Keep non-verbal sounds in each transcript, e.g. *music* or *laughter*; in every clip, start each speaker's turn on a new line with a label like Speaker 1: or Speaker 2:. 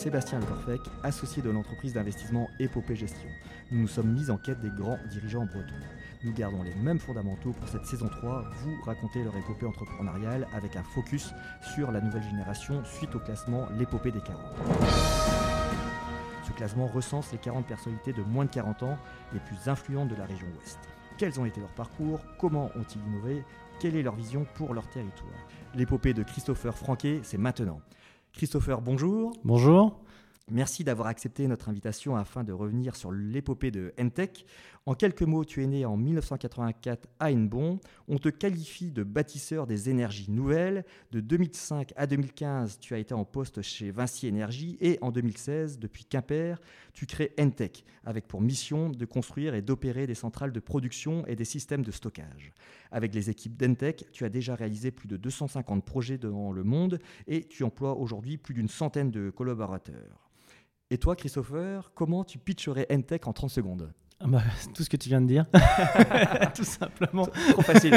Speaker 1: Sébastien Lecorfec, associé de l'entreprise d'investissement Épopée Gestion. Nous nous sommes mis en quête des grands dirigeants bretons. Nous gardons les mêmes fondamentaux pour cette saison 3, vous racontez leur épopée entrepreneuriale avec un focus sur la nouvelle génération suite au classement L'épopée des 40. Ce classement recense les 40 personnalités de moins de 40 ans les plus influentes de la région ouest. Quels ont été leurs parcours? Comment ont-ils innové? Quelle est leur vision pour leur territoire? L'épopée de Christopher Franquet, c'est maintenant. Christopher, bonjour.
Speaker 2: Bonjour.
Speaker 1: Merci d'avoir accepté notre invitation afin de revenir sur l'épopée de Entech. En quelques mots, tu es né en 1984 à Hennebon. On te qualifie de bâtisseur des énergies nouvelles. De 2005 à 2015, tu as été en poste chez Vinci Énergie et en 2016, depuis Quimper, tu crées Entech avec pour mission de construire et d'opérer des centrales de production et des systèmes de stockage. Avec les équipes d'Entech, tu as déjà réalisé plus de 250 projets dans le monde et tu emploies aujourd'hui plus d'une centaine de collaborateurs. Et toi, Christopher, comment tu pitcherais Entech en 30 secondes?
Speaker 2: Ah bah, *laughs* tout ce que tu viens de dire, *laughs* tout simplement.
Speaker 1: Trop facile.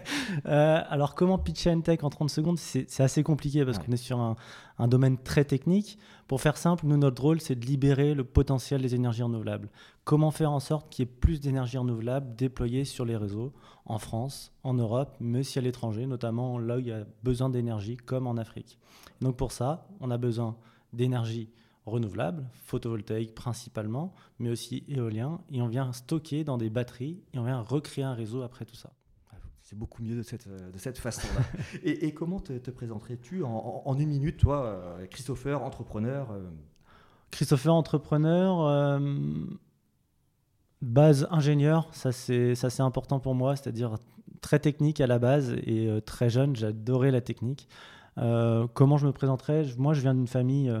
Speaker 1: *laughs*
Speaker 2: euh, alors, comment pitcher Entech en 30 secondes C'est assez compliqué parce qu'on est sur un, un, domaine très technique. Pour faire simple, nous, notre rôle, c'est de libérer le potentiel des énergies renouvelables. Comment faire en sorte qu'il y ait plus d'énergie renouvelable déployée sur les réseaux en France, en Europe, mais aussi à l'étranger, notamment là où il y a besoin d'énergie, comme en Afrique. Donc, pour ça, on a besoin d'énergie renouvelables, photovoltaïques principalement, mais aussi éolien, et on vient stocker dans des batteries et on vient recréer un réseau après tout ça.
Speaker 1: C'est beaucoup mieux de cette, de cette façon-là. *laughs* et, comment te, présenterais-tu en, une minute, toi, euh, Christopher, entrepreneur euh
Speaker 2: Christopher, entrepreneur, euh, base ingénieur, ça c'est important pour moi, c'est-à-dire très technique à la base et très jeune, j'adorais la technique. comment je me présenterais? Moi, je viens d'une famille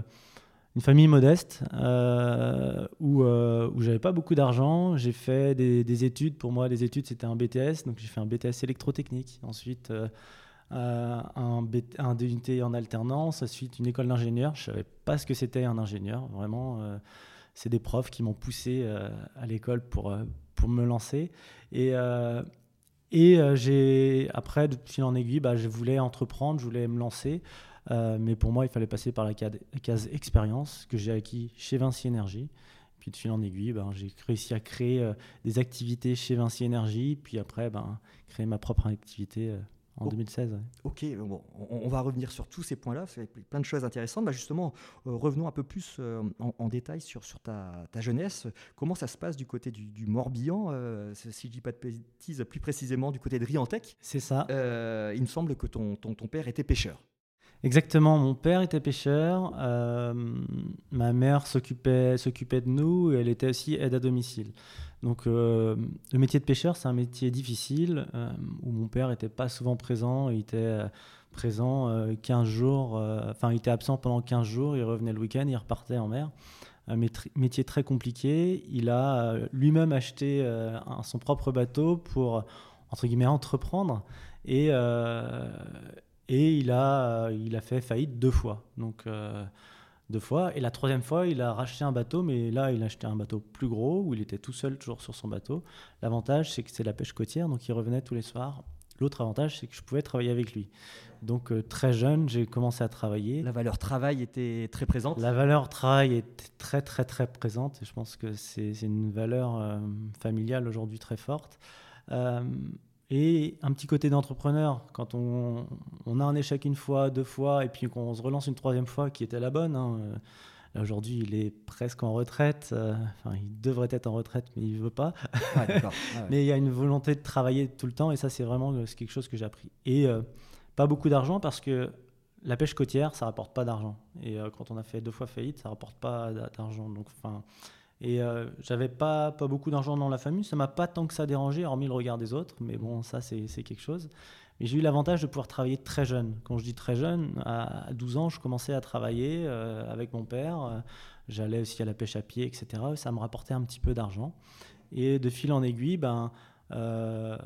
Speaker 2: une famille modeste euh, où, euh, où j'avais pas beaucoup d'argent. J'ai fait des, études. Pour moi, les études, c'était un BTS. Donc, j'ai fait un BTS électrotechnique. Ensuite, euh, un, un DUT en alternance. Ensuite, une école d'ingénieur. Je savais pas ce que c'était un ingénieur. Vraiment, c'est des profs qui m'ont poussé à l'école pour, pour me lancer. Et, et j'ai, après, de fil en aiguille, bah, je voulais entreprendre, je voulais me lancer. Euh, mais pour moi, il fallait passer par la case expérience que j'ai acquis chez Vinci Énergie. Puis de fil en aiguille, ben, j'ai réussi à créer euh, des activités chez Vinci Énergie, puis après, ben, créer ma propre activité euh, en 2016.
Speaker 1: Ok, bon, on, va revenir sur tous ces points-là, c'est plein de choses intéressantes. Bah justement, revenons un peu plus en, détail sur, sur ta, ta, jeunesse. Comment ça se passe du côté du, Morbihan, si je ne dis pas de bêtises, plus précisément du côté de Riantec
Speaker 2: C'est ça.
Speaker 1: il me semble que ton, ton, ton père était pêcheur.
Speaker 2: Exactement, mon père était pêcheur, euh, ma mère s'occupait, s'occupait de nous et elle était aussi aide à domicile. Donc euh, le métier de pêcheur, c'est un métier difficile euh, où mon père n'était pas souvent présent, il était présent 15 jours, enfin il était absent pendant 15 jours, il revenait le week-end, il repartait en mer. Un métier très compliqué, il a lui-même acheté son propre bateau pour, entre guillemets, entreprendre et et il a, il a fait faillite deux fois. Donc, euh, deux fois. Et la troisième fois, il a racheté un bateau, mais là, il a acheté un bateau plus gros, où il était tout seul, toujours sur son bateau. L'avantage, c'est que c'est la pêche côtière, donc il revenait tous les soirs. L'autre avantage, c'est que je pouvais travailler avec lui. Donc, euh, très jeune, j'ai commencé à travailler.
Speaker 1: La valeur travail était très présente?
Speaker 2: La valeur travail était très, très, très présente. Et je pense que c'est une valeur euh, familiale aujourd'hui très forte et un petit côté d'entrepreneur. Quand on, on, a un échec une fois, deux fois, et puis qu'on se relance une troisième fois qui était la bonne. Hein, euh, aujourd'hui, il est presque en retraite. Euh, enfin, il devrait être en retraite, mais il ne veut pas. *laughs* mais il y a une volonté de travailler tout le temps, et ça, c'est vraiment euh, quelque chose que j'ai appris. Et pas beaucoup d'argent parce que la pêche côtière, ça rapporte pas d'argent. Et quand on a fait deux fois faillite, ça rapporte pas d'argent. Donc, enfin et euh, j'avais pas, pas beaucoup d'argent dans la famille. Ça m'a pas tant que ça dérangé, hormis le regard des autres. Mais bon, ça, c'est quelque chose. Mais j'ai eu l'avantage de pouvoir travailler très jeune. Quand je dis très jeune, à 12 ans, je commençais à travailler euh, avec mon père. J'allais aussi à la pêche à pied, etc. Ça me rapportait un petit peu d'argent. Et de fil en aiguille, ben, euh,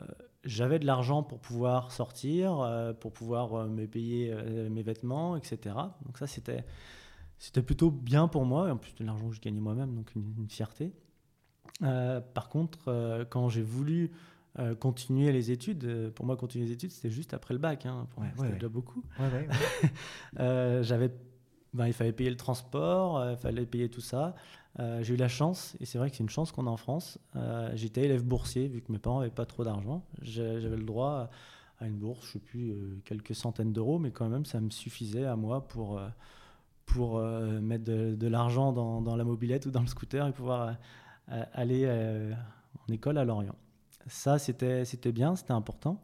Speaker 2: j'avais de l'argent pour pouvoir sortir, euh, pour pouvoir me payer mes vêtements, etc. Donc ça, c'était c'était plutôt bien pour moi, et en plus de l'argent que je gagnais moi-même, donc une, fierté. Euh, par contre, euh, quand j'ai voulu euh, continuer les études, pour moi, continuer les études, c'était juste après le bac. Hein, c'était déjà beaucoup. *laughs* J'avais ben, il fallait payer le transport, il fallait payer tout ça. j'ai eu la chance, et c'est vrai que c'est une chance qu'on a en France. J'étais élève boursier, vu que mes parents n'avaient pas trop d'argent. J'avais le droit à une bourse, je sais plus, quelques centaines d'euros, mais quand même, ça me suffisait à moi pour, pour mettre de, l'argent dans, la mobilette ou dans le scooter et pouvoir aller en école à Lorient. Ça, c'était bien, c'était important.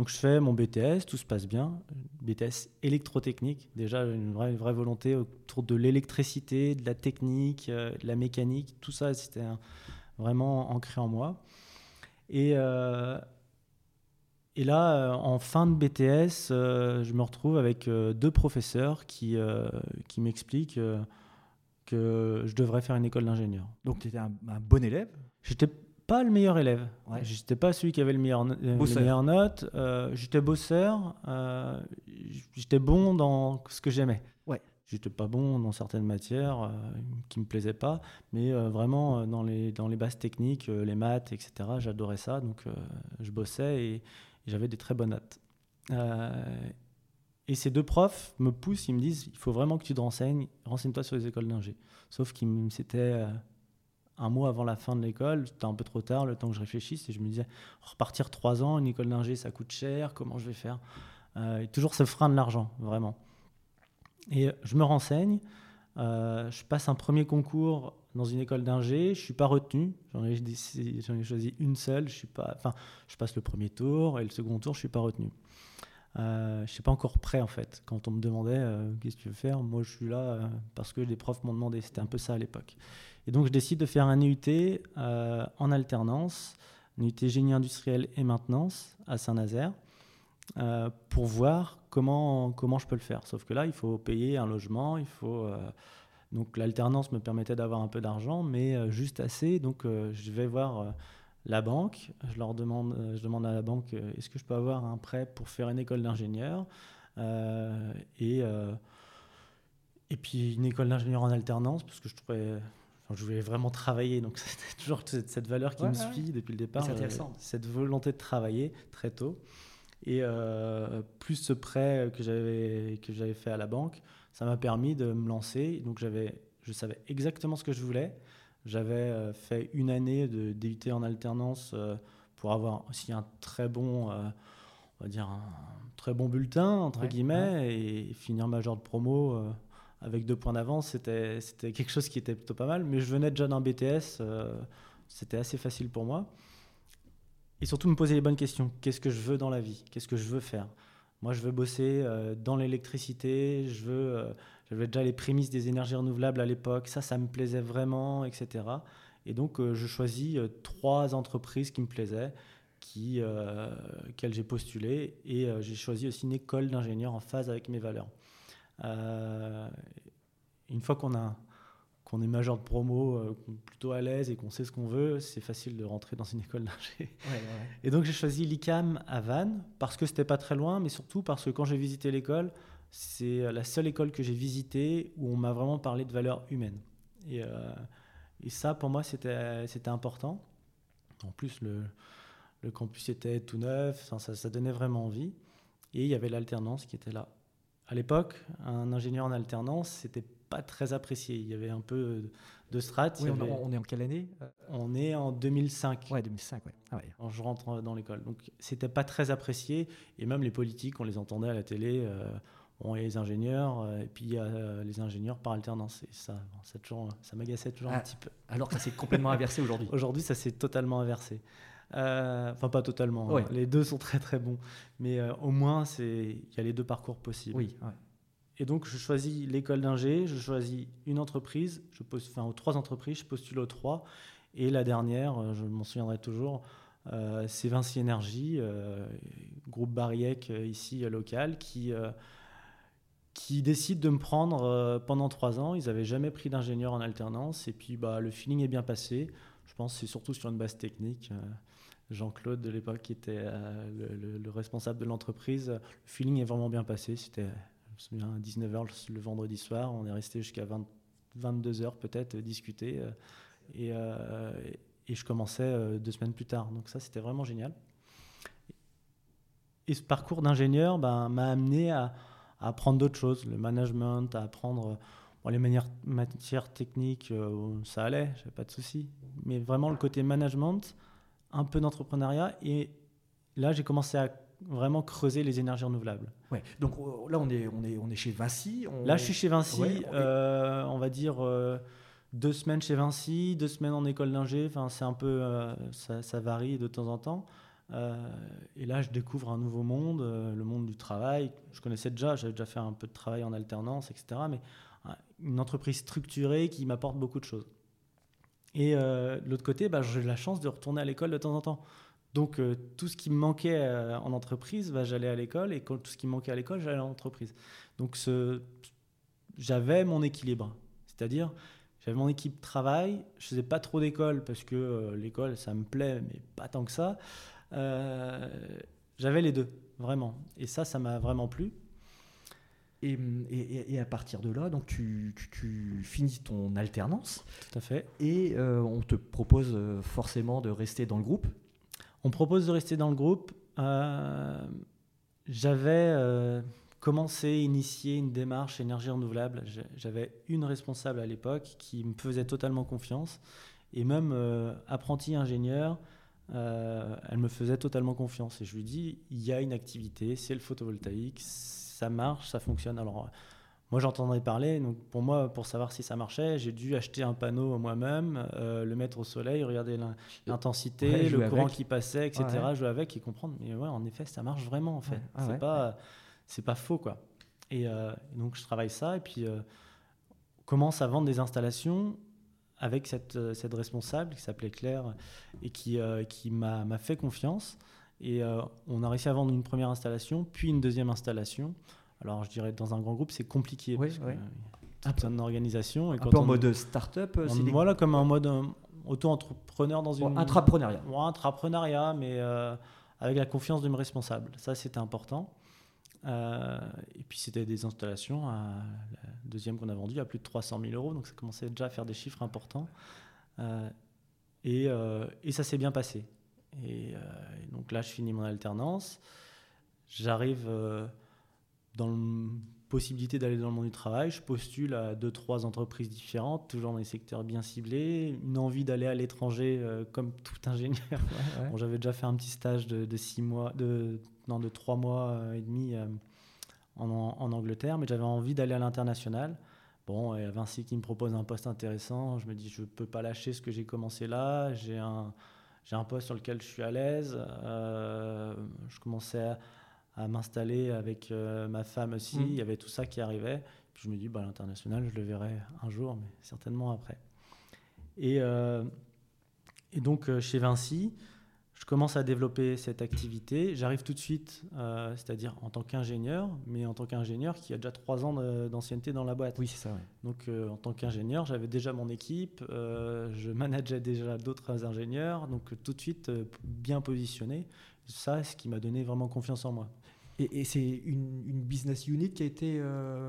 Speaker 2: Donc, je fais mon BTS, tout se passe bien. BTS électrotechnique, déjà une vraie, vraie volonté autour de l'électricité, de la technique, euh, de la mécanique, tout ça, c'était vraiment ancré en moi. Et, euh, et là, euh, en fin de BTS, je me retrouve avec deux professeurs qui, qui m'expliquent que je devrais faire une école d'ingénieur.
Speaker 1: Donc, tu étais un, un bon élève?
Speaker 2: J'étais pas le meilleur élève. Ouais. J'étais pas celui qui avait le meilleur, euh, les meilleures notes. Euh, j'étais bosseur. Euh, j'étais bon dans ce que j'aimais.
Speaker 1: Ouais.
Speaker 2: J'étais pas bon dans certaines matières qui me plaisaient pas, mais vraiment dans les dans les bases techniques, les maths, etc. J'adorais ça, donc je bossais et, j'avais des très bonnes notes. et ces deux profs me poussent, ils me disent il faut vraiment que tu te renseignes, renseigne-toi sur les écoles d'ingé. Sauf qu'ils c'était un mois avant la fin de l'école, c'était un peu trop tard, le temps que je réfléchisse, et je me disais, repartir trois ans, une école d'ingé, ça coûte cher, comment je vais faire? Euh, Toujours ce frein de l'argent, vraiment. Et je me renseigne, euh, je passe un premier concours dans une école d'ingé, je suis pas retenu, j'en ai, choisi une seule, je suis pas, enfin, je passe le premier tour et le second tour, je suis pas retenu. Euh, je suis pas encore prêt en fait. Quand on me demandait euh, qu'est-ce que tu veux faire, moi je suis là euh, parce que les profs m'ont demandé. C'était un peu ça à l'époque. Et donc je décide de faire un IUT en alternance, un IUT génie industriel et maintenance à Saint-Nazaire, pour voir comment, comment je peux le faire. Sauf que là, il faut payer un logement, il faut. Donc l'alternance me permettait d'avoir un peu d'argent, mais juste assez. Donc je vais voir la banque. Je leur demande, euh, je demande à la banque euh, est-ce que je peux avoir un prêt pour faire une école d'ingénieur? Euh, et, et puis une école d'ingénieur en alternance parce que je trouvais. je voulais vraiment travailler, donc *laughs* c'était toujours cette, valeur qui me suit depuis le départ. cette volonté de travailler très tôt. Et plus ce prêt que j'avais que j'avais fait à la banque, ça m'a permis de me lancer. Donc j'avais, je savais exactement ce que je voulais. J'avais euh, fait une année de DUT en alternance euh, pour avoir aussi un très bon, euh, on va dire un très bon bulletin entre guillemets et finir major de promo avec deux points d'avance, c'était c'était quelque chose qui était plutôt pas mal. Mais je venais déjà d'un BTS, c'était assez facile pour moi. Et surtout me poser les bonnes questions. Qu'est-ce que je veux dans la vie? Qu'est-ce que je veux faire? Moi, je veux bosser dans l'électricité. Je veux j'avais déjà les prémices des énergies renouvelables à l'époque, ça, ça me plaisait vraiment, etc. Et donc, euh, je choisis euh, trois entreprises qui me plaisaient, qui, euh, j'ai postulé, et j'ai choisi aussi une école d'ingénieur en phase avec mes valeurs. une fois qu'on a qu'on est majeur de promo, plutôt à l'aise et qu'on sait ce qu'on veut, c'est facile de rentrer dans une *laughs* école d'ingé. Et donc j'ai choisi l'ICAM à Vannes parce que c'était pas très loin, mais surtout parce que quand j'ai visité l'école, c'est euh, la seule école que j'ai visitée où on m'a vraiment parlé de valeurs humaines. Et, euh, et ça, pour moi, c'était important. En plus, le, le, campus était tout neuf, ça, ça, donnait vraiment envie. Et il y avait l'alternance qui était là. À l'époque, un ingénieur en alternance, c'était pas très apprécié. Il y avait un peu de strates.
Speaker 1: Oui, on, est en quelle année?
Speaker 2: On est en 2005.
Speaker 1: Ouais, 2005, ouais. Ah ouais.
Speaker 2: Quand je rentre dans l'école. Donc, c'était pas très apprécié. Et même les politiques, on les entendait à la télé. Euh, Bon, il y a les ingénieurs, euh, et puis il y a euh, les ingénieurs par alternance. Et ça, ça, ça m'agaçait toujours un ah, petit peu.
Speaker 1: Alors que ça s'est complètement inversé aujourd'hui. *laughs*
Speaker 2: Aujourd'hui, ça s'est totalement inversé. Euh, enfin, pas totalement. Hein. Les deux sont très très bons. Mais au moins, il y a les deux parcours possibles.
Speaker 1: Oui.
Speaker 2: Et donc, je choisis l'école d'ingé, je choisis une entreprise, je pose, enfin, aux trois entreprises, je postule aux trois. Et la dernière, je m'en souviendrai toujours, c'est Vinci Énergie, groupe Bariec ici local, qui qui décident de me prendre euh, pendant trois ans. Ils n'avaient jamais pris d'ingénieur en alternance. Et puis, bah, le feeling est bien passé. Je pense que c'est surtout sur une base technique. Euh, Jean-Claude, de l'époque, qui était euh, le, responsable de l'entreprise, le feeling est vraiment bien passé. C'était, me souviens, à 19h le vendredi soir. On est resté jusqu'à 22h peut-être discuter. Et, et, je commençais deux semaines plus tard. Donc ça, c'était vraiment génial. Et ce parcours d'ingénieur ben, m'a amené à apprendre d'autres choses, le management, à apprendre les manières, matières techniques, ça allait, j'avais pas de soucis. Mais vraiment le côté management, un peu d'entrepreneuriat, et là j'ai commencé à vraiment creuser les énergies renouvelables.
Speaker 1: Ouais. Donc là, on est, on est, on est chez Vinci.
Speaker 2: Là, je suis chez Vinci. on va dire deux semaines chez Vinci, deux semaines en école d'ingé. Enfin, c'est un peu, euh, ça, varie de temps en temps. Euh, et là, je découvre un nouveau monde, euh, le monde du travail. Je connaissais déjà, j'avais déjà fait un peu de travail en alternance, etc. Mais une entreprise structurée qui m'apporte beaucoup de choses. Et de l'autre côté, bah, j'ai la chance de retourner à l'école de temps en temps. Donc, tout ce qui me manquait en entreprise, bah, j'allais à l'école. Et tout ce qui me manquait à l'école, j'allais à l'entreprise. Donc, j'avais mon équilibre. C'est-à-dire, j'avais mon équipe de travail, je faisais pas trop d'école parce que euh, l'école ça me plaît, mais pas tant que ça. Euh, j'avais les deux, vraiment. Et ça, ça m'a vraiment plu.
Speaker 1: Et, et, à partir de là, donc tu, tu, finis ton alternance.
Speaker 2: Tout à fait.
Speaker 1: Et euh, on te propose forcément de rester dans le groupe.
Speaker 2: On propose de rester dans le groupe. J'avais commencer, initier une démarche énergie renouvelable. J'avais une responsable à l'époque qui me faisait totalement confiance. Et même euh, apprenti ingénieur, euh, elle me faisait totalement confiance. Et je lui dis, il y a une activité, c'est le photovoltaïque, ça marche, ça fonctionne. Alors, moi, j'entendais parler. Donc, pour moi, pour savoir si ça marchait, j'ai dû acheter un panneau moi-même, euh, le mettre au soleil, regarder l'intensité, le courant qui passait, etc. Jouer avec et comprendre. Mais ouais, en effet, ça marche vraiment, en fait. Ah c'est pas c'est pas faux quoi. Et, euh, donc je travaille ça et puis euh, commence à vendre des installations avec cette, euh, cette responsable qui s'appelait Claire et qui, qui m'a fait confiance. Et on a réussi à vendre une première installation, puis une deuxième installation. Alors je dirais dans un grand groupe c'est compliqué. Oui, parce oui. toute une organisation.
Speaker 1: Et un peu en mode start-up
Speaker 2: Voilà, comme un mode auto-entrepreneur dans une.
Speaker 1: intrapreneuriat.
Speaker 2: Ouais, intrapreneuriat, mais avec la confiance de mes responsables. Ça, c'était important. Euh, et puis c'était des installations, à, la deuxième qu'on a vendue, à plus de 300 000 euros, donc ça commençait déjà à faire des chiffres importants. Euh, et, euh, et, ça s'est bien passé. Et, donc là, je finis mon alternance. J'arrive dans la possibilité d'aller dans le monde du travail. Je postule à deux, trois entreprises différentes, toujours dans des secteurs bien ciblés. Une envie d'aller à l'étranger, comme tout ingénieur. J'avais déjà fait un petit stage de, de six mois, de de trois mois euh, et demi euh, en, Angleterre, mais j'avais envie d'aller à l'international. Bon, et Vinci qui me propose un poste intéressant, je me dis je ne peux pas lâcher ce que j'ai commencé là, j'ai un, j'ai un poste sur lequel je suis à l'aise, euh, je commençais à, m'installer avec ma femme aussi, mmh. il y avait tout ça qui arrivait. Puis je me dis, bah, l'international, je le verrai un jour, mais certainement après. Et, et donc chez Vinci, je commence à développer cette activité. J'arrive tout de suite, euh, c'est-à-dire en tant qu'ingénieur, mais en tant qu'ingénieur qui a déjà trois ans d'ancienneté dans la boîte.
Speaker 1: Oui, c'est ça.
Speaker 2: Donc euh, en tant qu'ingénieur, j'avais déjà mon équipe, euh, je manageais déjà d'autres ingénieurs, donc tout de suite bien positionné. Ça, c'est ce qui m'a donné vraiment confiance en moi.
Speaker 1: Et, c'est une, business unit qui a été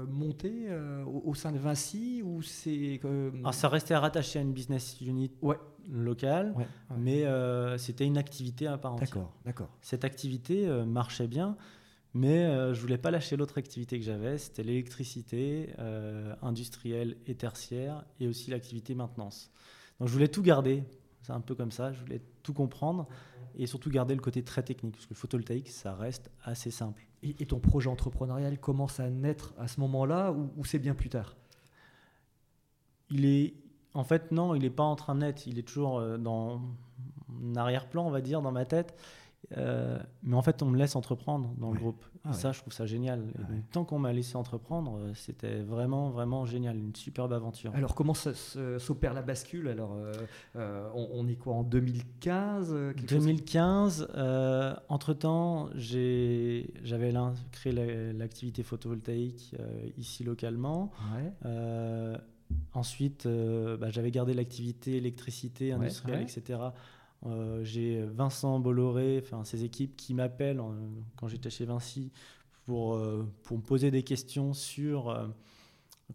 Speaker 1: montée au, sein de Vinci ou c'est
Speaker 2: ah, ça restait rattaché à une business unit
Speaker 1: ouais
Speaker 2: local, mais euh, c'était une activité à part entière.
Speaker 1: D'accord, d'accord.
Speaker 2: Cette activité euh, marchait bien, mais euh, je voulais pas lâcher l'autre activité que j'avais, c'était l'électricité industrielle et tertiaire, et aussi l'activité maintenance. Donc je voulais tout garder, c'est un peu comme ça, je voulais tout comprendre, et surtout garder le côté très technique, parce que le photovoltaïque, ça reste assez simple.
Speaker 1: Et, ton projet entrepreneurial commence à naître à ce moment-là, ou c'est bien plus tard?
Speaker 2: Il est, en fait, non, il n'est pas en train de naître. Il est toujours euh, dans un arrière-plan, on va dire, dans ma tête. Euh, mais en fait, on me laisse entreprendre dans le groupe. Ah ça, je trouve ça génial. tant qu'on m'a laissé entreprendre, euh, c'était vraiment, vraiment génial. Une superbe aventure.
Speaker 1: Alors, comment s'opère la bascule? Alors, on, est quoi en 2015
Speaker 2: 2015. entre-temps, j'avais créé l'activité photovoltaïque ici localement. Ensuite, euh, bah, j'avais gardé l'activité électricité, industrielle, etc. Euh, j'ai Vincent Bolloré, enfin ses équipes qui m'appellent quand j'étais chez Vinci pour, euh, pour me poser des questions sur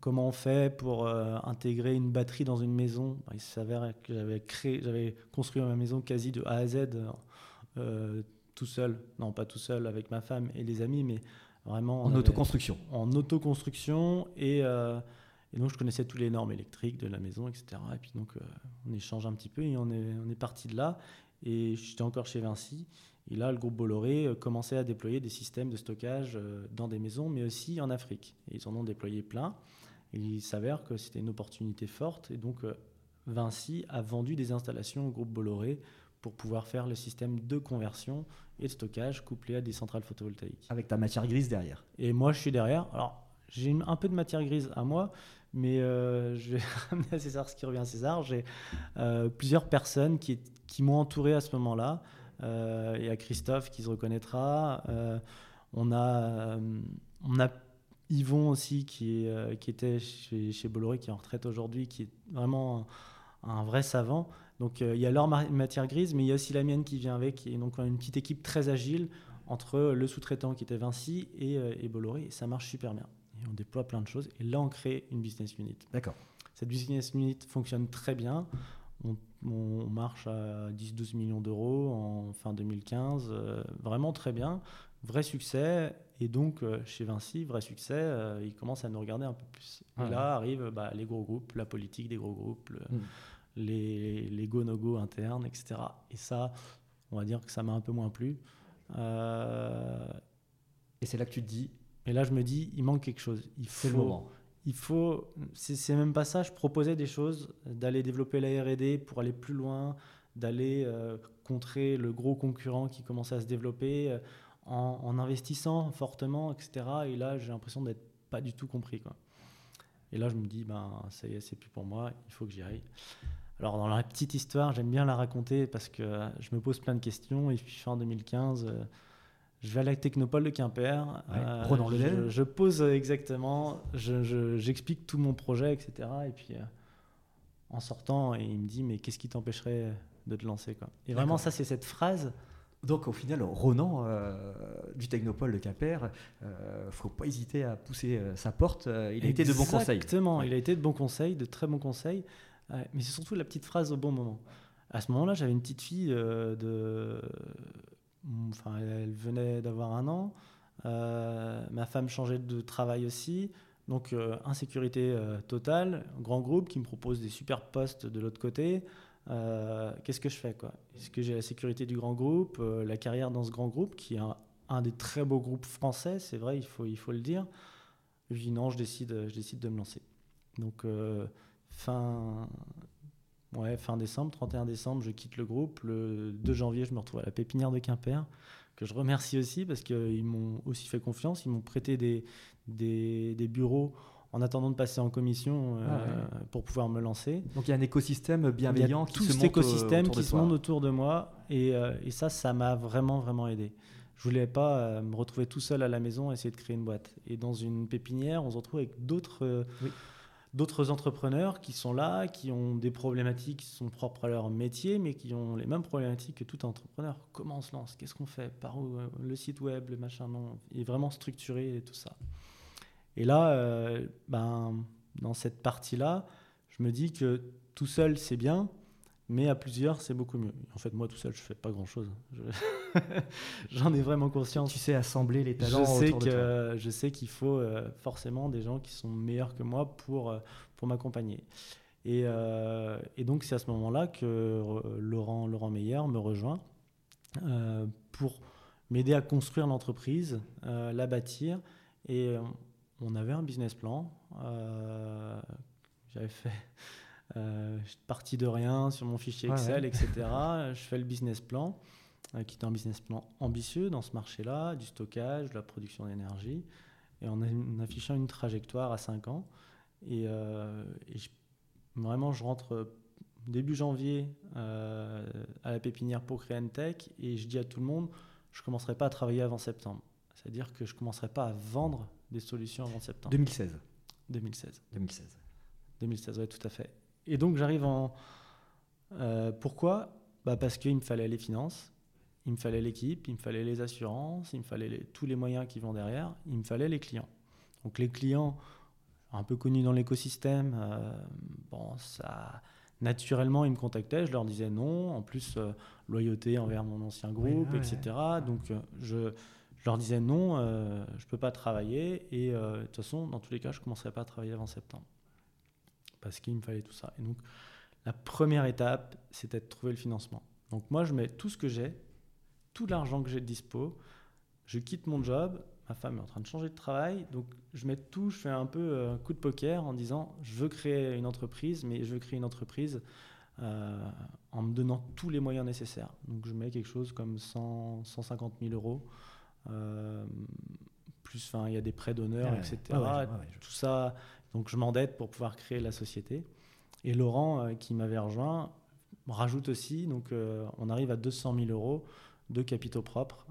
Speaker 2: comment on fait pour intégrer une batterie dans une maison. Bah, il s'avère que j'avais créé, j'avais construit ma maison quasi de A à Z tout seul, non pas tout seul avec ma femme et les amis, mais Vraiment,
Speaker 1: en autoconstruction.
Speaker 2: En autoconstruction et, et, donc je connaissais tous les normes électriques de la maison, etc. Et puis donc on échange un petit peu et on est, on est parti de là. Et j'étais encore chez Vinci. Et là, le groupe Bolloré commençait à déployer des systèmes de stockage dans des maisons, mais aussi en Afrique. Et ils en ont déployé plein. Et il s'avère que c'était une opportunité forte. Et donc, Vinci a vendu des installations au groupe Bolloré pour pouvoir faire le système de conversion et de stockage couplé à des centrales photovoltaïques.
Speaker 1: Avec ta matière grise derrière.
Speaker 2: Et moi, je suis derrière. Alors, j'ai un peu de matière grise à moi, mais euh, *laughs* je vais ramener à César ce qui revient à César. J'ai euh, plusieurs personnes qui, m'ont entouré à ce moment-là. Euh, et à Christophe qui se reconnaîtra. on, a, on a Yvon aussi qui, était chez, chez Bolloré, qui est en retraite aujourd'hui, qui est vraiment un vrai savant. Donc euh, il y a leur matière grise, mais il y a aussi la mienne qui vient avec. Et donc on a une petite équipe très agile entre le sous-traitant qui était Vinci et, euh, et, Bolloré. Et ça marche super bien. Et on déploie plein de choses. Et là, on crée une business unit.
Speaker 1: D'accord.
Speaker 2: Cette business unit fonctionne très bien. On, marche à 10-12 millions d'euros en fin 2015. Euh, vraiment très bien. Vrai succès. Et donc, chez Vinci, vrai succès, ils commencent à nous regarder un peu plus. Et là arrivent bah, les gros groupes, la politique des gros groupes, hmm les, les go-no-go internes, etc. Et ça, on va dire que ça m'a un peu moins plu.
Speaker 1: Euh, et c'est là que tu te dis.
Speaker 2: Et là, je me dis, il manque quelque chose. Il faut, le moment. Il faut. C'est même pas ça. Je proposais des choses, d'aller développer la R&D pour aller plus loin, d'aller euh, contrer le gros concurrent qui commençait à se développer euh, en, en, investissant fortement, etc. Et là, j'ai l'impression d'être pas du tout compris, quoi. Et là, je me dis, ben, ça y est, c'est plus pour moi. Il faut que j'y aille. Alors, dans la petite histoire, j'aime bien la raconter parce que je me pose plein de questions. Et puis, fin 2015, euh, je vais à la Technopole de Quimper.
Speaker 1: Ouais, euh,
Speaker 2: le je, je, pose exactement, j'explique je, tout mon projet, etc. Et puis, euh, en sortant, il me dit Mais qu'est-ce qui t'empêcherait de te lancer quoi? Et vraiment, ça, c'est cette phrase.
Speaker 1: Donc au final, Ronan du Technopole de Quimper, ne faut pas hésiter à pousser sa porte. il a été de bons conseils.
Speaker 2: Exactement, il a été de bons conseils, de très bons conseils mais c'est surtout la petite phrase au bon moment. À ce moment-là, j'avais une petite fille euh, de. Enfin, elle venait d'avoir un an. Euh, ma femme changeait de travail aussi. Donc, euh, insécurité totale. Grand groupe qui me propose des super postes de l'autre côté. Qu'est-ce que je fais Est-ce que j'ai la sécurité du grand groupe, la carrière dans ce grand groupe, qui est un, des très beaux groupes français, c'est vrai, il faut, il faut le dire. Je dis non, je décide, je décide de me lancer. Donc, fin, ouais, fin décembre, 31 décembre, je quitte le groupe. Le 2 janvier, je me retrouve à la pépinière de Quimper, que je remercie aussi parce qu'ils m'ont aussi fait confiance. Ils m'ont prêté des, des, des, bureaux en attendant de passer en commission euh, ah pour pouvoir me lancer.
Speaker 1: Donc il y a un écosystème bienveillant qui
Speaker 2: tout
Speaker 1: se
Speaker 2: cet
Speaker 1: monte
Speaker 2: écosystème qui se monte autour de moi. Et, euh, et ça, ça m'a vraiment, vraiment aidé. Je voulais pas euh, me retrouver tout seul à la maison et essayer de créer une boîte. Et dans une pépinière, on se retrouve avec d'autres d'autres entrepreneurs qui sont là, qui ont des problématiques qui sont propres à leur métier, mais qui ont les mêmes problématiques que tout entrepreneur. Comment on se lance? Qu'est-ce qu'on fait? Par où euh, Le site web, le machin, non? Il est vraiment structuré et tout ça. Et là, euh, ben, dans cette partie-là, je me dis que tout seul, c'est bien, mais à plusieurs, c'est beaucoup mieux. En fait, moi tout seul, je fais pas grand-chose. *laughs* J'en ai vraiment conscience.
Speaker 1: Tu sais assembler les talents.
Speaker 2: Je sais
Speaker 1: que
Speaker 2: je sais qu'il faut euh, forcément des gens qui sont meilleurs que moi pour euh, pour m'accompagner. Et, euh, et, donc c'est à ce moment-là que Laurent Laurent Meyer me rejoint pour m'aider à construire l'entreprise, la bâtir. Et on avait un business plan. J'avais fait euh, je suis parti de rien sur mon fichier Excel, etc. je fais le business plan, euh, qui est un business plan ambitieux dans ce marché-là, du stockage, de la production d'énergie, et en, affichant une trajectoire à 5 ans. Et, euh, vraiment, je rentre début janvier à la pépinière pour créer tech, et je dis à tout le monde, je ne commencerai pas à travailler avant septembre. C'est-à-dire que je ne commencerai pas à vendre des solutions avant septembre.
Speaker 1: 2016.
Speaker 2: 2016.
Speaker 1: 2016.
Speaker 2: 2016, oui, tout à fait. Et donc j'arrive en... Euh, pourquoi? Bah Parce qu'il me fallait les finances, il me fallait l'équipe, il me fallait les assurances, il me fallait tous les moyens qui vont derrière, il me fallait les clients. Donc les clients, un peu connus dans l'écosystème, euh, bon, ça naturellement, ils me contactaient, je leur disais non. En plus, euh, loyauté envers mon ancien groupe, etc. Donc, je, je leur disais non, je ne peux pas travailler. Et de toute façon, dans tous les cas, je ne commencerai pas à travailler avant septembre. Parce qu'il me fallait tout ça. Et donc, la première étape, c'était de trouver le financement. Donc moi, je mets tout ce que j'ai, tout l'argent que j'ai de dispo, je quitte mon job, ma femme est en train de changer de travail, donc je mets tout, je fais un peu un euh, coup de poker en disant je veux créer une entreprise, mais je veux créer une entreprise euh, en me donnant tous les moyens nécessaires. Donc je mets quelque chose comme 100, 150 000 euros, euh, plus il y a des prêts d'honneur, etc. tout ça, donc je m'endette pour pouvoir créer la société. Et Laurent, qui m'avait rejoint, rajoute aussi, donc on arrive à 200 000 euros de capitaux propres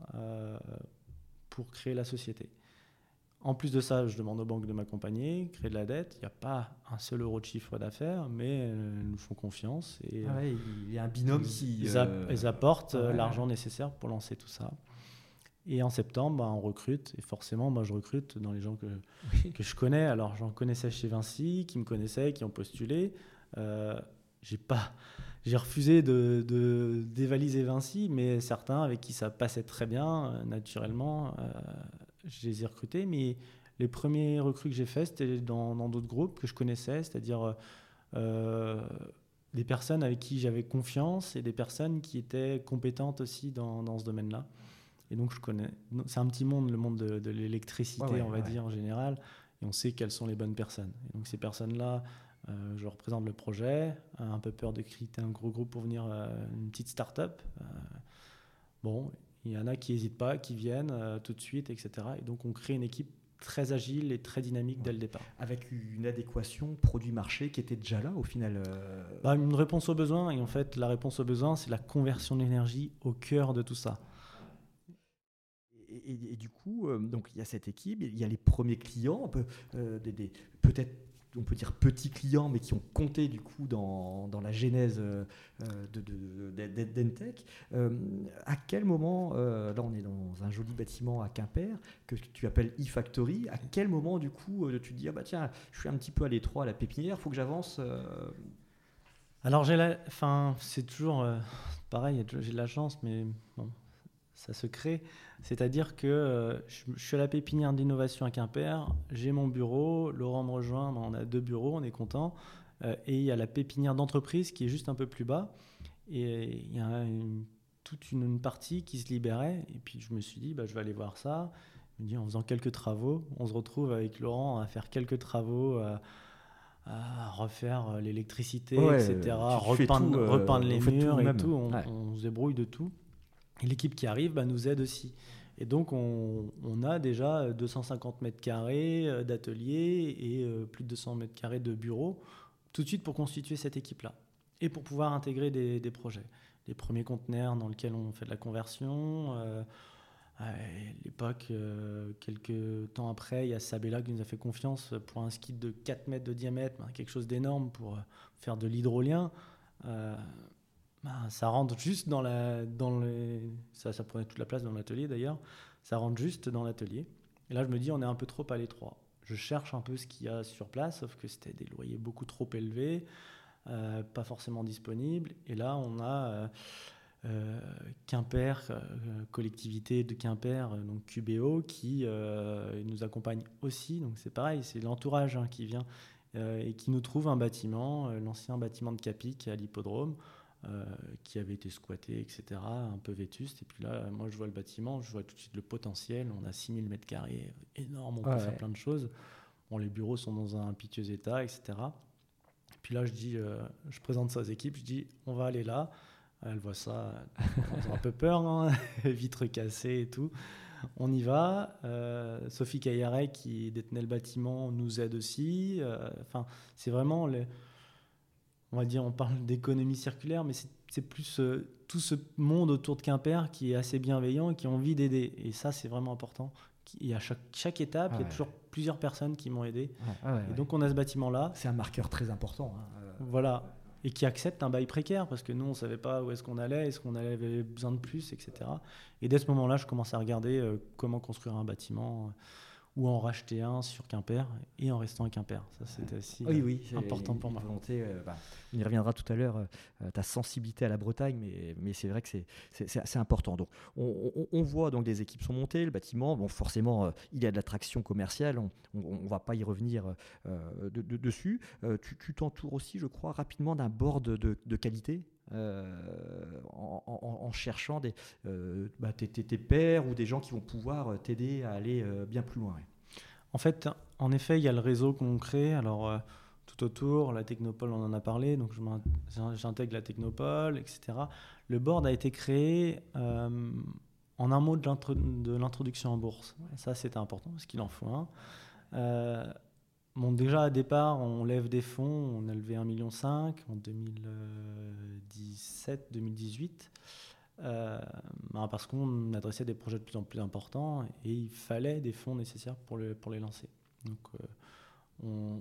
Speaker 2: pour créer la société. En plus de ça, je demande aux banques de m'accompagner, créer de la dette. Il n'y a pas un seul euro de chiffre d'affaires, mais elles nous font confiance. Et,
Speaker 1: ah il y a un binôme qui.
Speaker 2: Ils, euh, apportent euh, l'argent nécessaire pour lancer tout ça. Et en septembre, bah, on recrute. Et forcément, moi, je recrute dans les gens que, que je connais. Alors, j'en connaissais chez Vinci, qui me connaissaient, qui ont postulé. Euh, j'ai pas j'ai refusé de, dévaliser Vinci, mais certains avec qui ça passait très bien, euh, naturellement, euh, je les ai recrutés. Mais les premiers recrues que j'ai faits, c'était dans d'autres groupes que je connaissais, c'est-à-dire des personnes avec qui j'avais confiance et des personnes qui étaient compétentes aussi dans, dans ce domaine-là. Et donc, je connais. C'est un petit monde, le monde de, l'électricité, on va dire, en général. Et on sait quelles sont les bonnes personnes. Et donc, ces personnes-là, euh, je représente le projet, un peu peur de quitter un gros groupe pour venir euh, une petite start-up. Euh, bon, il y en a qui n'hésitent pas, qui viennent tout de suite, etc. Et donc on crée une équipe très agile et très dynamique dès le départ.
Speaker 1: Avec une adéquation produit-marché qui était déjà là au final
Speaker 2: bah, Une réponse aux besoins. Et en fait, la réponse aux besoins, c'est la conversion de l'énergie au cœur de tout ça.
Speaker 1: Et, du coup, donc il y a cette équipe, il y a les premiers clients, peut-être on peut dire petits clients, mais qui ont compté du coup dans, la genèse euh, de, d'Entech. Euh, à quel moment, euh, là on est dans un joli bâtiment à Quimper, que tu appelles e-factory, à quel moment du coup tu te dis, ah bah tiens, je suis un petit peu à l'étroit à la pépinière, il faut que j'avance
Speaker 2: Alors j'ai. Enfin, c'est toujours pareil, j'ai de la chance, mais ça se crée. C'est-à-dire que euh, je, suis à la pépinière d'innovation à Quimper, j'ai mon bureau, Laurent me rejoint, on a deux bureaux, on est content. Euh, et il y a la pépinière d'entreprise qui est juste un peu plus bas. Et il y a toute une, partie qui se libérait. Et puis je me suis dit, bah, je vais aller voir ça. Je me dis, en faisant quelques travaux, on se retrouve avec Laurent à faire quelques travaux. À, refaire l'électricité, etc., repeindre, repeindre les murs et tout. On, on se débrouille de tout. L'équipe qui arrive bah, nous aide aussi. Et donc, on, a déjà 250 mètres carrés euh, d'atelier et euh, plus de 200 mètres carrés de bureaux, tout de suite pour constituer cette équipe-là et pour pouvoir intégrer des, projets. Les premiers conteneurs dans lesquels on fait de la conversion. Euh, à l'époque, quelques temps après, il y a Sabella qui nous a fait confiance pour un skid de 4 mètres de diamètre, ben, quelque chose d'énorme pour faire de l'hydrolien. Bah, ça rentre juste dans la. Dans les, ça, prenait toute la place dans l'atelier d'ailleurs. Ça rentre juste dans l'atelier. Et là, je me dis, on est un peu trop à l'étroit. Je cherche un peu ce qu'il y a sur place, sauf que c'était des loyers beaucoup trop élevés, euh, pas forcément disponibles. Et là, on a euh, euh, Quimper, collectivité de Quimper, donc QBO, qui nous accompagne aussi. Donc c'est pareil, c'est l'entourage hein, qui vient et qui nous trouve un bâtiment, l'ancien bâtiment de Capic à l'hippodrome. Euh, qui avait été squatté, etc., un peu vétuste. Et puis là, moi, je vois le bâtiment, je vois tout de suite le potentiel. On a 6000 mètres carrés, énorme, on peut faire plein de choses. Bon, les bureaux sont dans un piteux état, etc. Et puis là, je dis, euh, je présente ça aux équipes, je dis, on va aller là. Elle voit ça, ont un peu peur, *laughs* non vitres cassées et tout. On y va. Euh, Sophie Cayaret, qui détenait le bâtiment, nous aide aussi. Enfin, c'est vraiment les, on va dire, on parle d'économie circulaire, mais c'est plus euh, tout ce monde autour de Quimper qui est assez bienveillant et qui a envie d'aider. Et ça, c'est vraiment important. Et à chaque, chaque étape, il y a toujours plusieurs personnes qui m'ont aidé. et donc, on a ce bâtiment-là.
Speaker 1: C'est un marqueur très important. Hein,
Speaker 2: euh. Voilà. Et qui accepte un bail précaire parce que nous, on ne savait pas où est-ce qu'on allait, est-ce qu'on avait besoin de plus, etc. Et dès ce moment-là, je commence à regarder euh, comment construire un bâtiment. Ou en racheter un sur Quimper et en restant à Quimper. Ça, c'était aussi
Speaker 1: oui, oui,
Speaker 2: important pour moi.
Speaker 1: Volonté, bah, on y reviendra tout à l'heure, ta sensibilité à la Bretagne, mais, mais c'est vrai que c'est assez important. Donc, on, voit donc des équipes sont montées, le bâtiment, bon, forcément, il y a de l'attraction commerciale, on ne va pas y revenir de, dessus. tu t'entoures aussi, je crois, rapidement d'un board de, de qualité? Euh, en, cherchant des, euh, bah, tes, pairs ou des gens qui vont pouvoir t'aider à aller euh, bien plus loin.
Speaker 2: En fait, en effet, il y a le réseau qu'on crée. Alors, tout autour, la Technopole, on en a parlé, donc j'intègre la Technopole, etc. Le board a été créé en un mot de l'introduction en bourse. Ça, c'était important, parce qu'il en faut un. Déjà, à départ, on lève des fonds. On a levé 1,5 million en 2017-2018. Euh, ben, parce qu'on adressait des projets de plus en plus importants et il fallait des fonds nécessaires pour, les lancer. Donc, euh,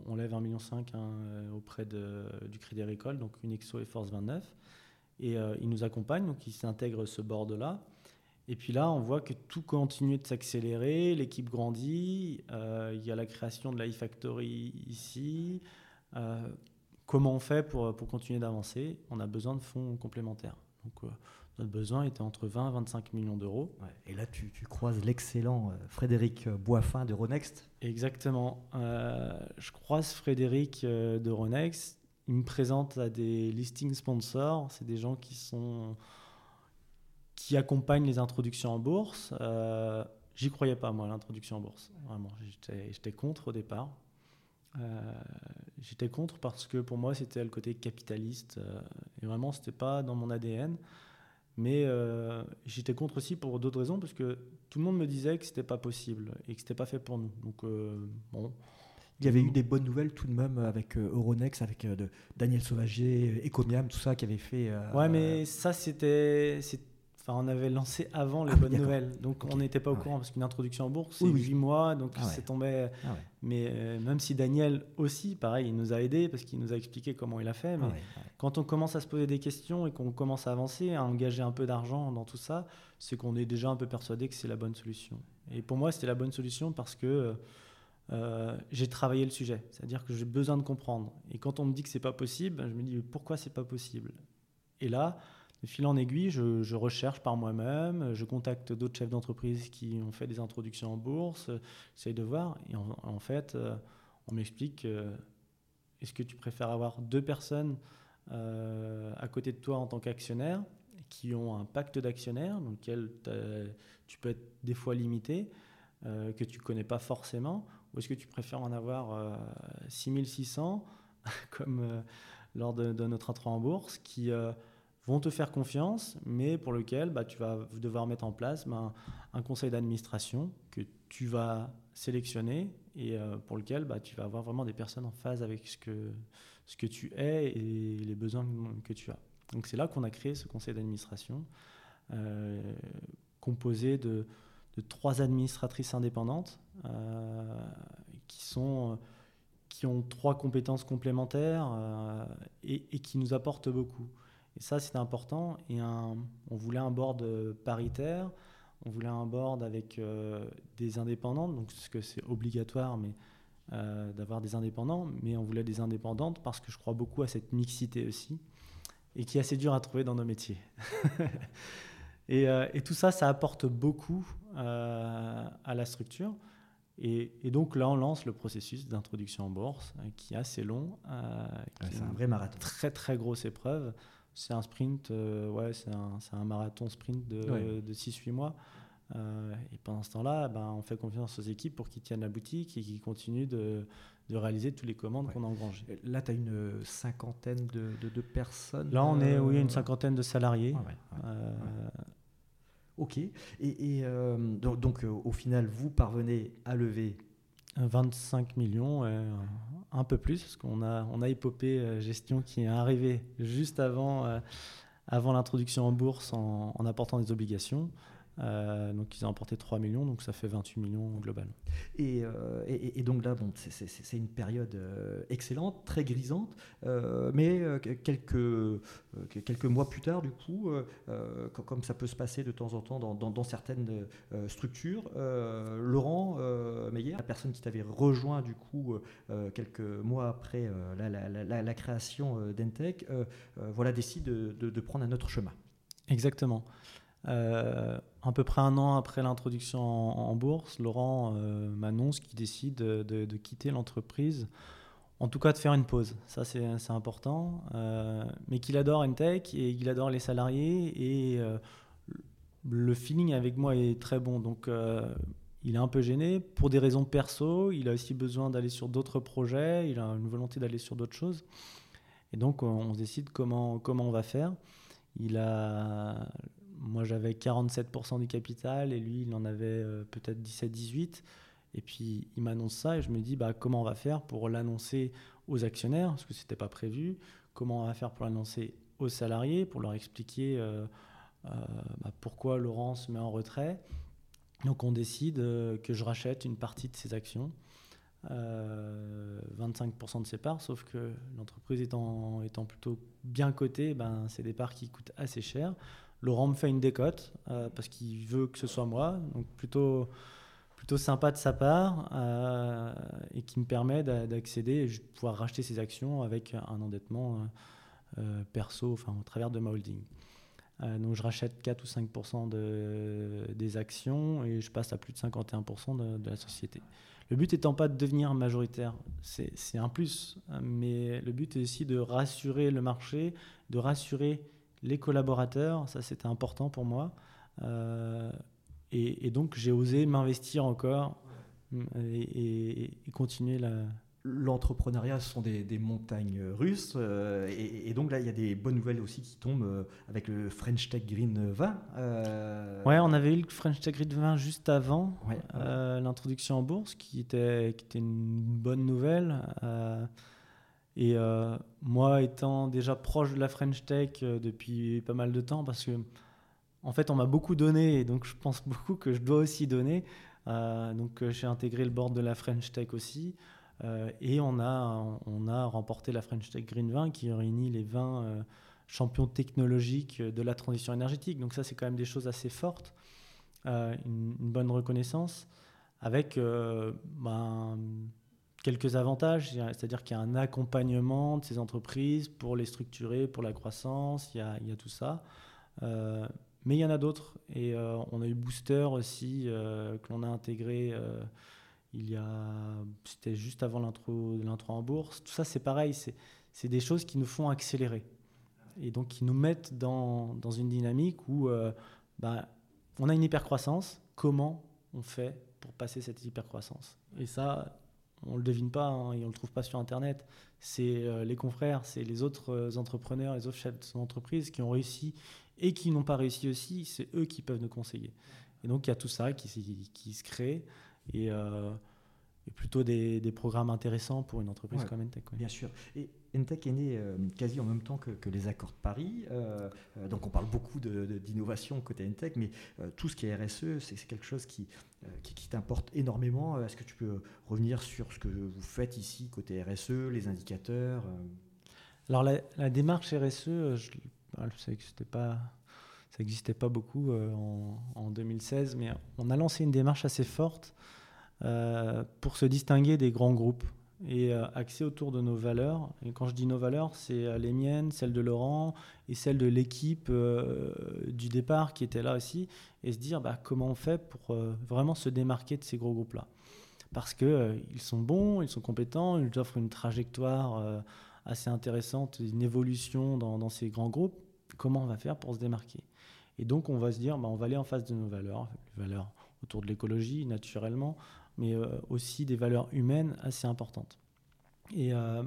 Speaker 2: on, lève 1,5 million hein, euh, auprès du Crédit Agricole, donc Unixo et Force 29. Et ils nous accompagnent, donc ils s'intègrent ce board-là. Et puis là, on voit que tout continue de s'accélérer, l'équipe grandit, euh, il y a la création de la e-factory ici. Euh, comment on fait pour, pour continuer d'avancer? On a besoin de fonds complémentaires. Donc, euh, notre besoin était entre 20 et 25 millions d'euros.
Speaker 1: et là, tu, tu croises l'excellent Frédéric Boisfin de Ronext.
Speaker 2: Exactement. je croise Frédéric de Ronext. Il me présente à des listing sponsors. C'est des gens qui sont qui accompagne les introductions en bourse. Euh, J'y croyais pas, moi, l'introduction en bourse. Vraiment, j'étais contre au départ. Euh, j'étais contre parce que pour moi, c'était le côté capitaliste. Euh, et vraiment, c'était pas dans mon ADN. Mais j'étais contre aussi pour d'autres raisons, parce que tout le monde me disait que c'était pas possible et que c'était pas fait pour nous. Donc, bon.
Speaker 1: Il y avait eu des bonnes nouvelles tout de même avec Euronext, avec de Daniel Sauvager, Ecomiam, tout ça qui avait fait.
Speaker 2: ouais, mais ça, c'était Enfin, on avait lancé avant les ah bonnes nouvelles, donc on n'était pas au ah courant parce qu'une introduction en bourse, c'est huit mois, donc ah c'est tombé. Mais euh, même si Daniel aussi, pareil, il nous a aidés parce qu'il nous a expliqué comment il a fait. Mais quand on commence à se poser des questions et qu'on commence à avancer, à engager un peu d'argent dans tout ça, c'est qu'on est déjà un peu persuadé que c'est la bonne solution. Et pour moi, c'était la bonne solution parce que euh, j'ai travaillé le sujet, c'est-à-dire que j'ai besoin de comprendre. Et quand on me dit que c'est pas possible, je me dis pourquoi c'est pas possible? Et là, fil en aiguille, je, recherche par moi-même, je contacte d'autres chefs d'entreprise qui ont fait des introductions en bourse, j'essaye de voir. Et en, fait, euh, on m'explique est-ce que tu préfères avoir deux personnes euh, à côté de toi en tant qu'actionnaire qui ont un pacte d'actionnaires, dans lequel tu peux être des fois limité, euh, que tu ne connais pas forcément, ou est-ce que tu préfères en avoir 6600, *laughs* comme lors de, de, notre entrée en bourse, qui vont te faire confiance, mais pour lequel bah, tu vas devoir mettre en place bah, un conseil d'administration que tu vas sélectionner et euh, pour lequel bah, tu vas avoir vraiment des personnes en phase avec ce que, tu es et les besoins que tu as. Donc c'est là qu'on a créé ce conseil d'administration euh, composé de, trois administratrices indépendantes euh, qui, ont trois compétences complémentaires et, qui nous apportent beaucoup. Et ça, c'était important. Et on voulait un board paritaire, on voulait un board avec euh, des indépendantes, donc ce que c'est obligatoire, mais euh, d'avoir des indépendants, mais on voulait des indépendantes parce que je crois beaucoup à cette mixité aussi, et qui est assez dur à trouver dans nos métiers. *laughs* Euh, et, tout ça, ça apporte beaucoup à la structure. Et, donc là, on lance le processus d'introduction en bourse, qui est assez long.
Speaker 1: c'est un vrai marathon.
Speaker 2: Très, très grosse épreuve. C'est un sprint, euh, ouais, c'est un, un, marathon sprint de, de 6-8 mois. Euh, et pendant ce temps-là, ben, on fait confiance aux équipes pour qu'ils tiennent la boutique et qu'ils continuent de, de, réaliser toutes les commandes qu'on a engrangées.
Speaker 1: Là, tu as une cinquantaine de, de, personnes
Speaker 2: Là, on est, oui, une euh, cinquantaine de salariés.
Speaker 1: Ok. Et, et donc, donc au final, vous parvenez à lever
Speaker 2: 25 millions, un peu plus, parce qu'on a, on a Epopé euh, Gestion qui est arrivé juste avant, euh, avant l'introduction en bourse en, apportant des obligations. Euh, donc ils ont emporté 3 millions, donc ça fait 28 millions au global.
Speaker 1: Et, euh, et, donc là, bon, c'est une période euh, excellente, très grisante, mais quelques, quelques mois plus tard, du coup, comme ça peut se passer de temps en temps dans, dans, certaines structures, Laurent Meyer, la personne qui t'avait rejoint du coup quelques mois après la, la, la, création d'Entech, voilà, décide de, de, de prendre un autre chemin.
Speaker 2: Exactement. Euh, à peu près un an après l'introduction en, bourse, Laurent euh, m'annonce qu'il décide de, quitter l'entreprise, en tout cas de faire une pause. Ça, c'est important. Euh, mais qu'il adore Entech et qu'il adore les salariés et le feeling avec moi est très bon. Donc, il est un peu gêné pour des raisons perso. Il a aussi besoin d'aller sur d'autres projets. Il a une volonté d'aller sur d'autres choses. Et donc, on, se décide comment, comment on va faire. Il a moi, j'avais 47% du capital et lui, il en avait euh, peut-être 17-18. Et puis, il m'annonce ça et je me dis, bah, comment on va faire pour l'annoncer aux actionnaires, parce que ce n'était pas prévu? Comment on va faire pour l'annoncer aux salariés, pour leur expliquer euh, euh, bah, pourquoi Laurent se met en retrait? Donc, on décide que je rachète une partie de ses actions. 25% de ses parts, sauf que l'entreprise étant, étant plutôt bien cotée, ben, c'est des parts qui coûtent assez cher. Laurent me fait une décote euh, parce qu'il veut que ce soit moi, donc plutôt, plutôt sympa de sa part euh, et qui me permet d'accéder et de pouvoir racheter ses actions avec un endettement euh, perso, enfin au travers de ma holding. donc je rachète 4 ou 5% de, des actions et je passe à plus de 51% de, de, la société. Le but étant pas de devenir majoritaire, c'est un plus, mais le but est aussi de rassurer le marché, de rassurer les collaborateurs, ça c'était important pour moi. Euh, et, donc j'ai osé m'investir encore et, continuer la,
Speaker 1: l'entrepreneuriat ce sont des, montagnes russes euh, et, donc là il y a des bonnes nouvelles aussi qui tombent euh, avec le French Tech Green 20.
Speaker 2: Ouais, on avait eu le French Tech Green 20 juste avant l'introduction en bourse qui était, qui était une bonne nouvelle. Et euh, moi, étant déjà proche de la French Tech euh, depuis pas mal de temps, parce que en fait, on m'a beaucoup donné, et donc je pense *laughs* beaucoup que je dois aussi donner. Euh, donc, j'ai intégré le board de la French Tech aussi, et on a, on a remporté la French Tech Green 20 qui réunit les 20 champions technologiques de la transition énergétique. Donc, ça, c'est quand même des choses assez fortes, une, une, bonne reconnaissance, avec ben, quelques avantages, c'est-à-dire qu'il y a un accompagnement de ces entreprises pour les structurer, pour la croissance, il y a, il y a tout ça. Euh, mais il y en a d'autres. Et euh, on a eu Booster aussi, euh, que l'on a intégré il y a. C'était juste avant l'intro en bourse. Tout ça, c'est pareil, c'est des choses qui nous font accélérer. Et donc qui nous mettent dans, dans une dynamique où bah, on a une hypercroissance. Comment on fait pour passer cette hypercroissance? Et ça, on le devine pas hein, et on le trouve pas sur Internet. C'est euh, les confrères, c'est les autres euh, entrepreneurs, les autres chefs d'entreprise qui ont réussi et qui n'ont pas réussi aussi. C'est eux qui peuvent nous conseiller. Et donc il y a tout ça qui, qui se crée et, euh, plutôt des, programmes intéressants pour une entreprise comme Entech.
Speaker 1: Bien sûr. Et Entech est né quasi en même temps que, les accords de Paris. donc on parle beaucoup d'innovation côté Entech, mais tout ce qui est RSE, c'est quelque chose qui, euh, t'importe énormément. Est-ce que tu peux revenir sur ce que vous faites ici côté RSE, les indicateurs euh?
Speaker 2: Alors la, démarche RSE, euh, je, pas ça n'existait pas beaucoup en, 2016, mais on a lancé une démarche assez forte pour se distinguer des grands groupes et euh, axé autour de nos valeurs. Et quand je dis nos valeurs, c'est euh, les miennes, celles de Laurent et celles de l'équipe euh, du départ qui était là aussi, et se dire bah, comment on fait pour vraiment se démarquer de ces gros groupes-là. Parce qu'ils ils sont bons, ils sont compétents, ils offrent une trajectoire assez intéressante, une évolution dans, dans, ces grands groupes. Comment on va faire pour se démarquer? Et donc on va se dire, bah, on va aller en face de nos valeurs, les valeurs autour de l'écologie naturellement, mais euh, aussi des valeurs humaines assez importantes. Et euh,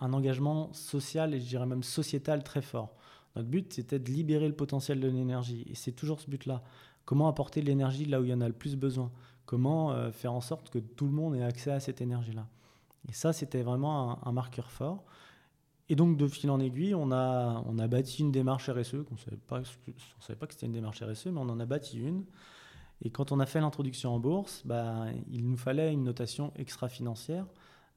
Speaker 2: un engagement social et je dirais même sociétal très fort. Notre but, c'était de libérer le potentiel de l'énergie. Et c'est toujours ce but-là. Comment apporter de l'énergie là où il y en a le plus besoin? Comment euh, faire en sorte que tout le monde ait accès à cette énergie-là? Et ça, c'était vraiment un, marqueur fort. et donc, de fil en aiguille, on a, on a bâti une démarche RSE. On ne savait pas, savait pas que c'était une démarche RSE, mais on en a bâti une. Et quand on a fait l'introduction en bourse, bah, il nous fallait une notation extra-financière.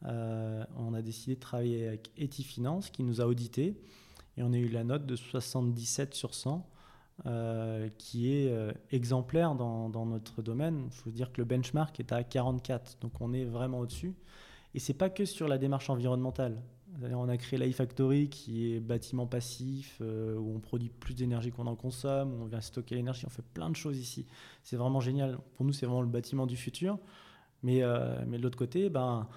Speaker 2: Euh, on a décidé de travailler avec Etifinance qui nous a audité et on a eu la note de 77 sur 100 euh, qui est euh, exemplaire dans, dans, notre domaine. Il faut dire que le benchmark est à 44, donc on est vraiment au-dessus. Et c'est pas que sur la démarche environnementale. On a créé l'iFactory qui est bâtiment passif, euh, où on produit plus d'énergie qu'on en consomme, où on vient stocker l'énergie, on fait plein de choses ici. C'est vraiment génial. Pour nous, c'est vraiment le bâtiment du futur. Mais, euh, mais de l'autre côté, ben,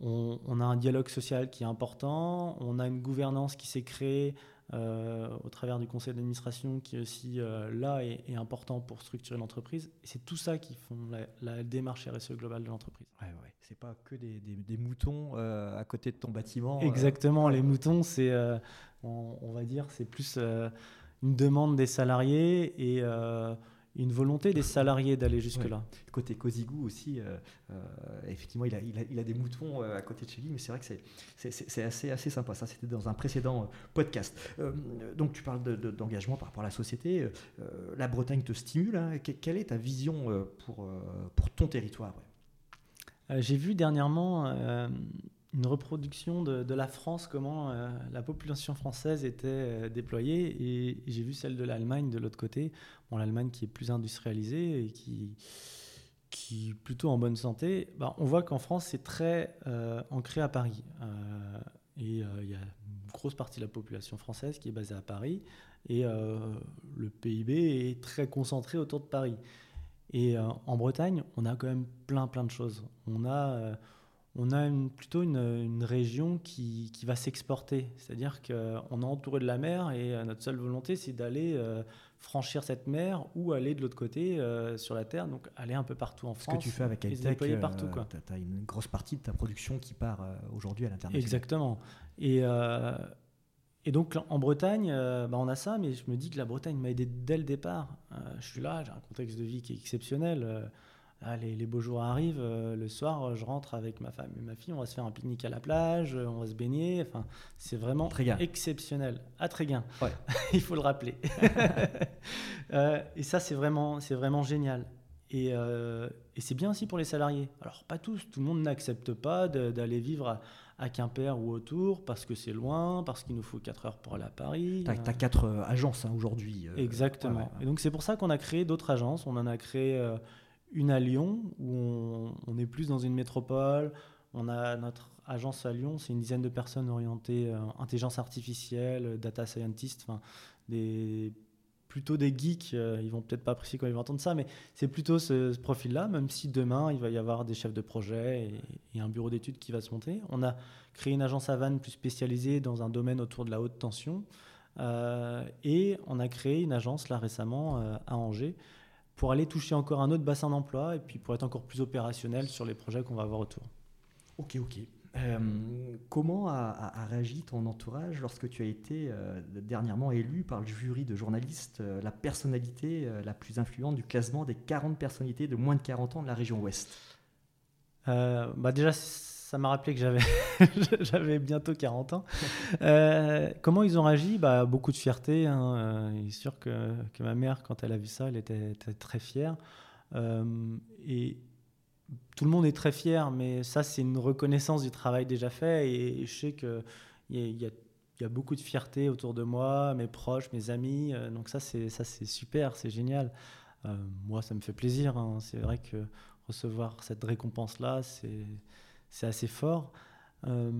Speaker 2: on, a un dialogue social qui est important, on a une gouvernance qui s'est créée au travers du conseil d'administration qui est aussi là et, important pour structurer l'entreprise. Et c'est tout ça qui font la, démarche RSE globale de l'entreprise.
Speaker 1: Ouais, ouais c'est pas que des, des, moutons euh, à côté de ton bâtiment.
Speaker 2: Euh. Exactement, les moutons, c'est, euh, on, va dire, c'est plus une demande des salariés et une volonté des salariés d'aller jusque-là.
Speaker 1: Côté Cosigou aussi, effectivement, il a, il, a, des moutons à côté de chez lui, mais c'est vrai que c'est, assez, assez sympa. Ça, c'était dans un précédent podcast. donc, tu parles d'engagement par rapport à la société. la Bretagne te stimule. Hein. Quelle est ta vision pour, pour ton territoire
Speaker 2: euh, j'ai vu dernièrement euh, une reproduction de, la France, comment euh, la population française était déployée, et j'ai vu celle de l'Allemagne de l'autre côté. Bon, l'Allemagne qui est plus industrialisée et qui, qui est plutôt en bonne santé. Bah, on voit qu'en France, c'est très ancré à Paris. et il y a une grosse partie de la population française qui est basée à Paris, et le PIB est très concentré autour de Paris. Et euh, en Bretagne, on a quand même plein plein de choses. On a, euh, on a plutôt une, région qui, qui va s'exporter. C'est-à-dire qu'on est entouré de la mer et euh, notre seule volonté, c'est d'aller franchir cette mer ou aller de l'autre côté sur la terre, donc aller un peu partout en France.
Speaker 1: Ce que tu fais avec Eltec, tu as, une grosse partie de ta production qui part aujourd'hui à l'international.
Speaker 2: Exactement. Et et donc en Bretagne, euh, bah, on a ça, mais je me dis que la Bretagne m'a aidé dès le départ. Euh, je suis là, j'ai un contexte de vie qui est exceptionnel. Euh, les, beaux jours arrivent, le soir, je rentre avec ma femme et ma fille, on va se faire un pique-nique à la plage, on va se baigner. Enfin, c'est vraiment exceptionnel. À Tréguin, ouais. *laughs* il faut le rappeler. *laughs* et ça, c'est vraiment, c'est vraiment génial. Et, et c'est bien aussi pour les salariés. Alors pas tous, tout le monde n'accepte pas d'aller vivre à à Quimper ou autour, parce que c'est loin, parce qu'il nous faut 4 heures pour aller à Paris.
Speaker 1: Tu as, 4 euh, agences hein, aujourd'hui.
Speaker 2: Euh, Exactement. Et donc c'est pour ça qu'on a créé d'autres agences. On en a créé euh, une à Lyon, où on, est plus dans une métropole. On a notre agence à Lyon, c'est une dizaine de personnes orientées intelligence artificielle, data scientist, des plutôt des geeks, euh, ils vont peut-être pas apprécier quand ils vont entendre ça, mais c'est plutôt ce, profil-là, même si demain il va y avoir des chefs de projet et, un bureau d'études qui va se monter. On a créé une agence à Vannes plus spécialisée dans un domaine autour de la haute tension, euh, et on a créé une agence là récemment euh, à Angers pour aller toucher encore un autre bassin d'emploi et puis pour être encore plus opérationnel sur les projets qu'on va avoir autour.
Speaker 1: Ok, ok. Euh, comment a, réagi ton entourage lorsque tu as été euh, dernièrement élu par le jury de journalistes euh, la personnalité la plus influente du classement des 40 personnalités de moins de 40 ans de la région Ouest?
Speaker 2: Bah Déjà, ça m'a rappelé que j'avais, *laughs* j'avais bientôt 40 ans. comment ils ont réagi? Bah, Beaucoup de fierté. Hein. Il est sûr que, que, ma mère, quand elle a vu ça, elle était, très fière. et tout le monde est très fier, mais ça, c'est une reconnaissance du travail déjà fait. Et je sais qu'il y, y, y, a beaucoup de fierté autour de moi, mes proches, mes amis. Euh, donc ça, c'est super, c'est génial. Euh, moi, ça me fait plaisir. Hein. C'est vrai que recevoir cette récompense-là, c'est assez fort. Euh,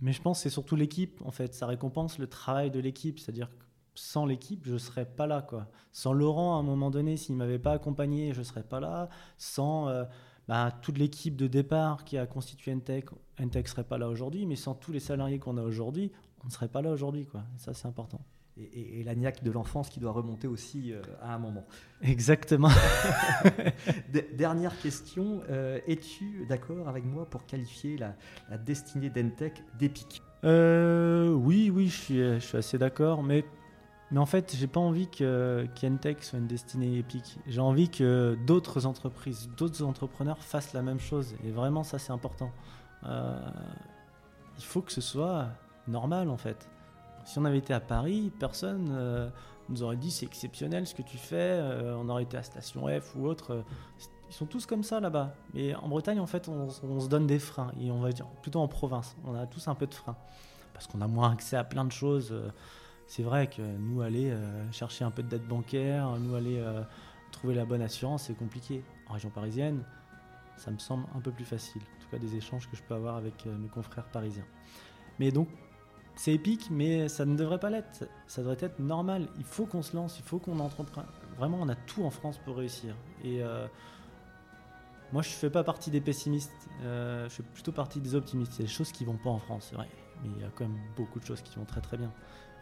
Speaker 2: mais je pense que c'est surtout l'équipe, en fait. Ça récompense le travail de l'équipe. C'est-à-dire que sans l'équipe, je ne serais pas là. Quoi. Sans Laurent, à un moment donné, s'il ne m'avait pas accompagné, je ne serais pas là. Sans bah, toute l'équipe de départ qui a constitué Entech, Entech ne serait pas là aujourd'hui, mais sans tous les salariés qu'on a aujourd'hui, on ne serait pas là aujourd'hui. Quoi. ça, c'est important.
Speaker 1: Et, et, la niaque de l'enfance qui doit remonter aussi euh, à un moment.
Speaker 2: Exactement. *laughs*
Speaker 1: Dernière question, euh, es-tu d'accord avec moi pour qualifier la, destinée d'Entech d'épique
Speaker 2: euh, Oui, oui, je suis, je suis assez d'accord, mais mais en fait, j'ai pas envie que Kientech soit une destinée épique. J'ai envie que d'autres entreprises, d'autres entrepreneurs fassent la même chose. Et vraiment, ça, c'est important. Il faut que ce soit normal en fait. Si on avait été à Paris, personne euh, nous aurait dit c'est exceptionnel ce que tu fais, euh, on aurait été à Station F ou autre. ils sont tous comme ça là-bas. Mais en Bretagne, en fait, on, se donne des freins. Et on va dire, plutôt en province, on a tous un peu de freins. Parce qu'on a moins accès à plein de choses. C'est vrai que nous, aller chercher un peu de dette bancaire, nous, aller trouver la bonne assurance, c'est compliqué. En région parisienne, ça me semble un peu plus facile. En tout cas, des échanges que je peux avoir avec mes confrères parisiens. Mais donc, c'est épique, mais ça ne devrait pas l'être. Ça devrait être normal. Il faut qu'on se lance, il faut qu'on entreprenne. Vraiment, on a tout en France pour réussir. Et euh, moi, je ne fais pas partie des pessimistes. Euh, je fais plutôt partie des optimistes. Il y a des choses qui vont pas en France, c'est vrai. Mais il y a quand même beaucoup de choses qui vont très très bien.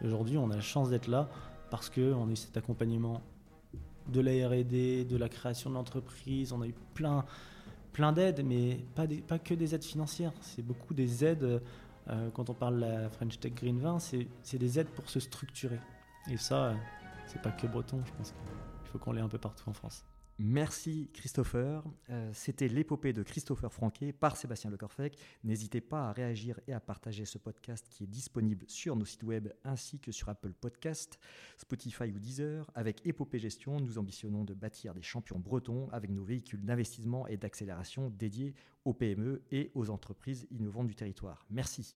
Speaker 2: Aujourd'hui, on a la chance d'être là parce qu'on a eu cet accompagnement de la RD, de la création de l'entreprise. On a eu plein, plein d'aides, mais pas, que des aides financières. C'est beaucoup des aides euh, quand on parle de la French Tech Green 20, c'est des aides pour se structurer. Et ça, euh, c'est pas que breton, je pense qu'il faut qu'on l'ait un peu partout en France.
Speaker 1: Merci Christopher. Euh, c'était l'épopée de Christopher Franquet par Sébastien Lecorfec. N'hésitez pas à réagir et à partager ce podcast qui est disponible sur nos sites web ainsi que sur Apple Podcast, Spotify ou Deezer. Avec Épopée Gestion, nous ambitionnons de bâtir des champions bretons avec nos véhicules d'investissement et d'accélération dédiés aux PME et aux entreprises innovantes du territoire. Merci.